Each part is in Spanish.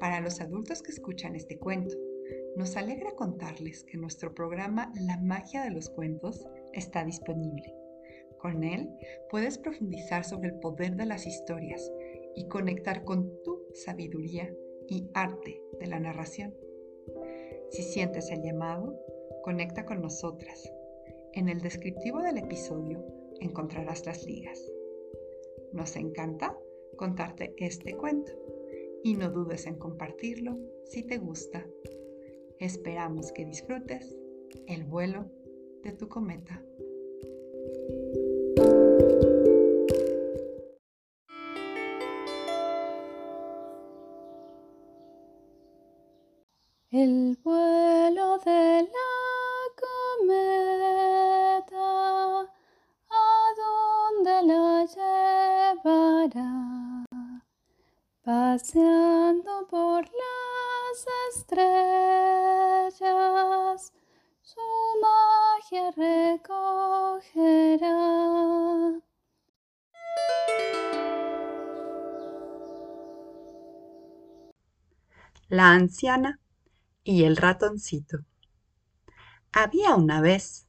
Para los adultos que escuchan este cuento, nos alegra contarles que nuestro programa La magia de los cuentos está disponible. Con él puedes profundizar sobre el poder de las historias y conectar con tu sabiduría y arte de la narración. Si sientes el llamado, conecta con nosotras. En el descriptivo del episodio encontrarás las ligas. Nos encanta contarte este cuento y no dudes en compartirlo si te gusta. Esperamos que disfrutes el vuelo de tu cometa. El vuelo estrellas, su magia recogerá. La anciana y el ratoncito. Había una vez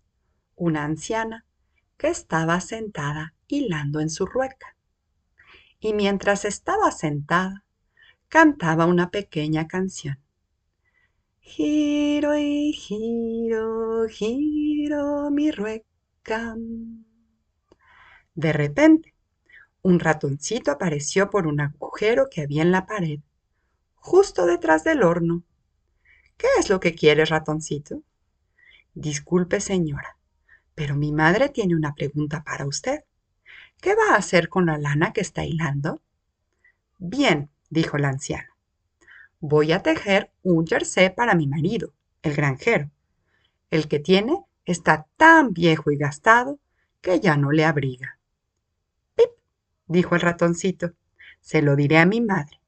una anciana que estaba sentada hilando en su rueca y mientras estaba sentada, cantaba una pequeña canción. Giro y giro, giro mi rueca. De repente, un ratoncito apareció por un agujero que había en la pared, justo detrás del horno. ¿Qué es lo que quiere, ratoncito? Disculpe, señora, pero mi madre tiene una pregunta para usted. ¿Qué va a hacer con la lana que está hilando? Bien, dijo la anciana. Voy a tejer un jersey para mi marido, el granjero. El que tiene está tan viejo y gastado que ya no le abriga. ¡Pip! dijo el ratoncito. Se lo diré a mi madre.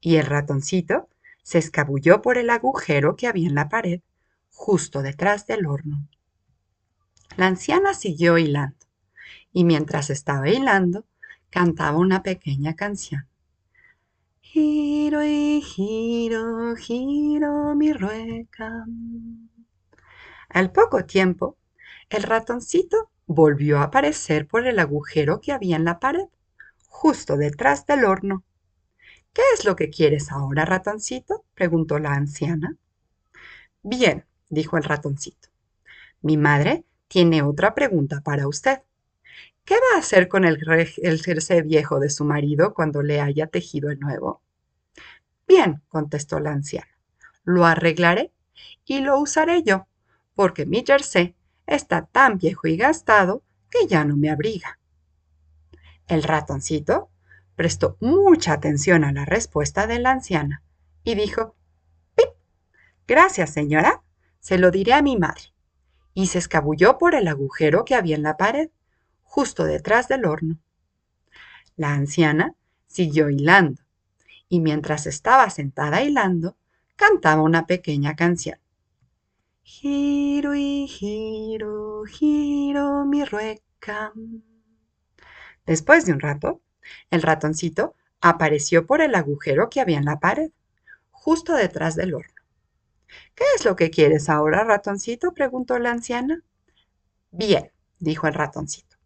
Y el ratoncito se escabulló por el agujero que había en la pared, justo detrás del horno. La anciana siguió hilando y mientras estaba hilando, cantaba una pequeña canción. Giro y giro, giro mi rueca. Al poco tiempo, el ratoncito volvió a aparecer por el agujero que había en la pared, justo detrás del horno. ¿Qué es lo que quieres ahora, ratoncito? preguntó la anciana. Bien, dijo el ratoncito. Mi madre tiene otra pregunta para usted. ¿Qué va a hacer con el, el jersey viejo de su marido cuando le haya tejido el nuevo? Bien, contestó la anciana, lo arreglaré y lo usaré yo, porque mi jersey está tan viejo y gastado que ya no me abriga. El ratoncito prestó mucha atención a la respuesta de la anciana y dijo, ¡Pip! Gracias, señora, se lo diré a mi madre. Y se escabulló por el agujero que había en la pared justo detrás del horno. La anciana siguió hilando y mientras estaba sentada hilando, cantaba una pequeña canción. Giro y giro, giro mi rueca. Después de un rato, el ratoncito apareció por el agujero que había en la pared, justo detrás del horno. ¿Qué es lo que quieres ahora, ratoncito? preguntó la anciana. Bien, dijo el ratoncito.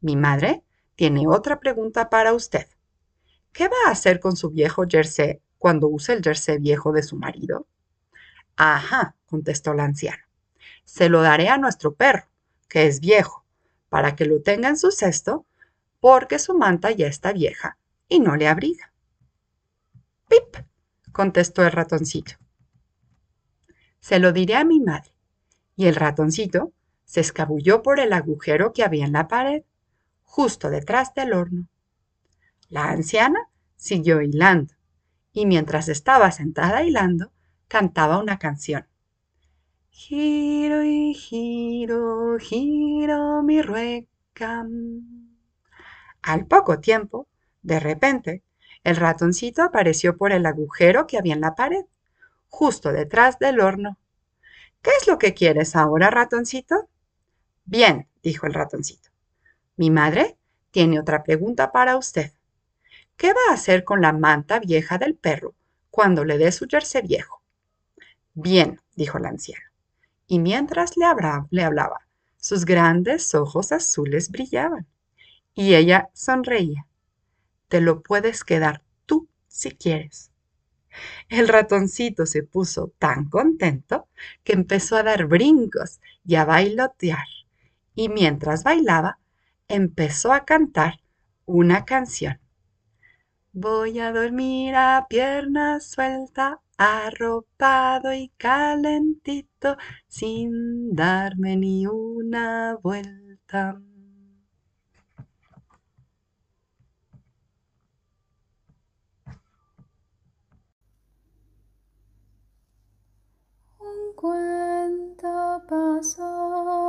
Mi madre tiene otra pregunta para usted. ¿Qué va a hacer con su viejo jersey cuando use el jersey viejo de su marido? Ajá, contestó la anciana. Se lo daré a nuestro perro, que es viejo, para que lo tenga en su cesto, porque su manta ya está vieja y no le abriga. Pip, contestó el ratoncito. Se lo diré a mi madre. Y el ratoncito se escabulló por el agujero que había en la pared justo detrás del horno. La anciana siguió hilando y mientras estaba sentada hilando, cantaba una canción. Giro y giro, giro mi rueca. Al poco tiempo, de repente, el ratoncito apareció por el agujero que había en la pared, justo detrás del horno. ¿Qué es lo que quieres ahora, ratoncito? Bien, dijo el ratoncito. Mi madre tiene otra pregunta para usted. ¿Qué va a hacer con la manta vieja del perro cuando le dé su jersey viejo? Bien, dijo la anciana. Y mientras le hablaba, sus grandes ojos azules brillaban. Y ella sonreía. Te lo puedes quedar tú si quieres. El ratoncito se puso tan contento que empezó a dar brincos y a bailotear. Y mientras bailaba, empezó a cantar una canción. Voy a dormir a pierna suelta, arropado y calentito, sin darme ni una vuelta. Un cuento pasó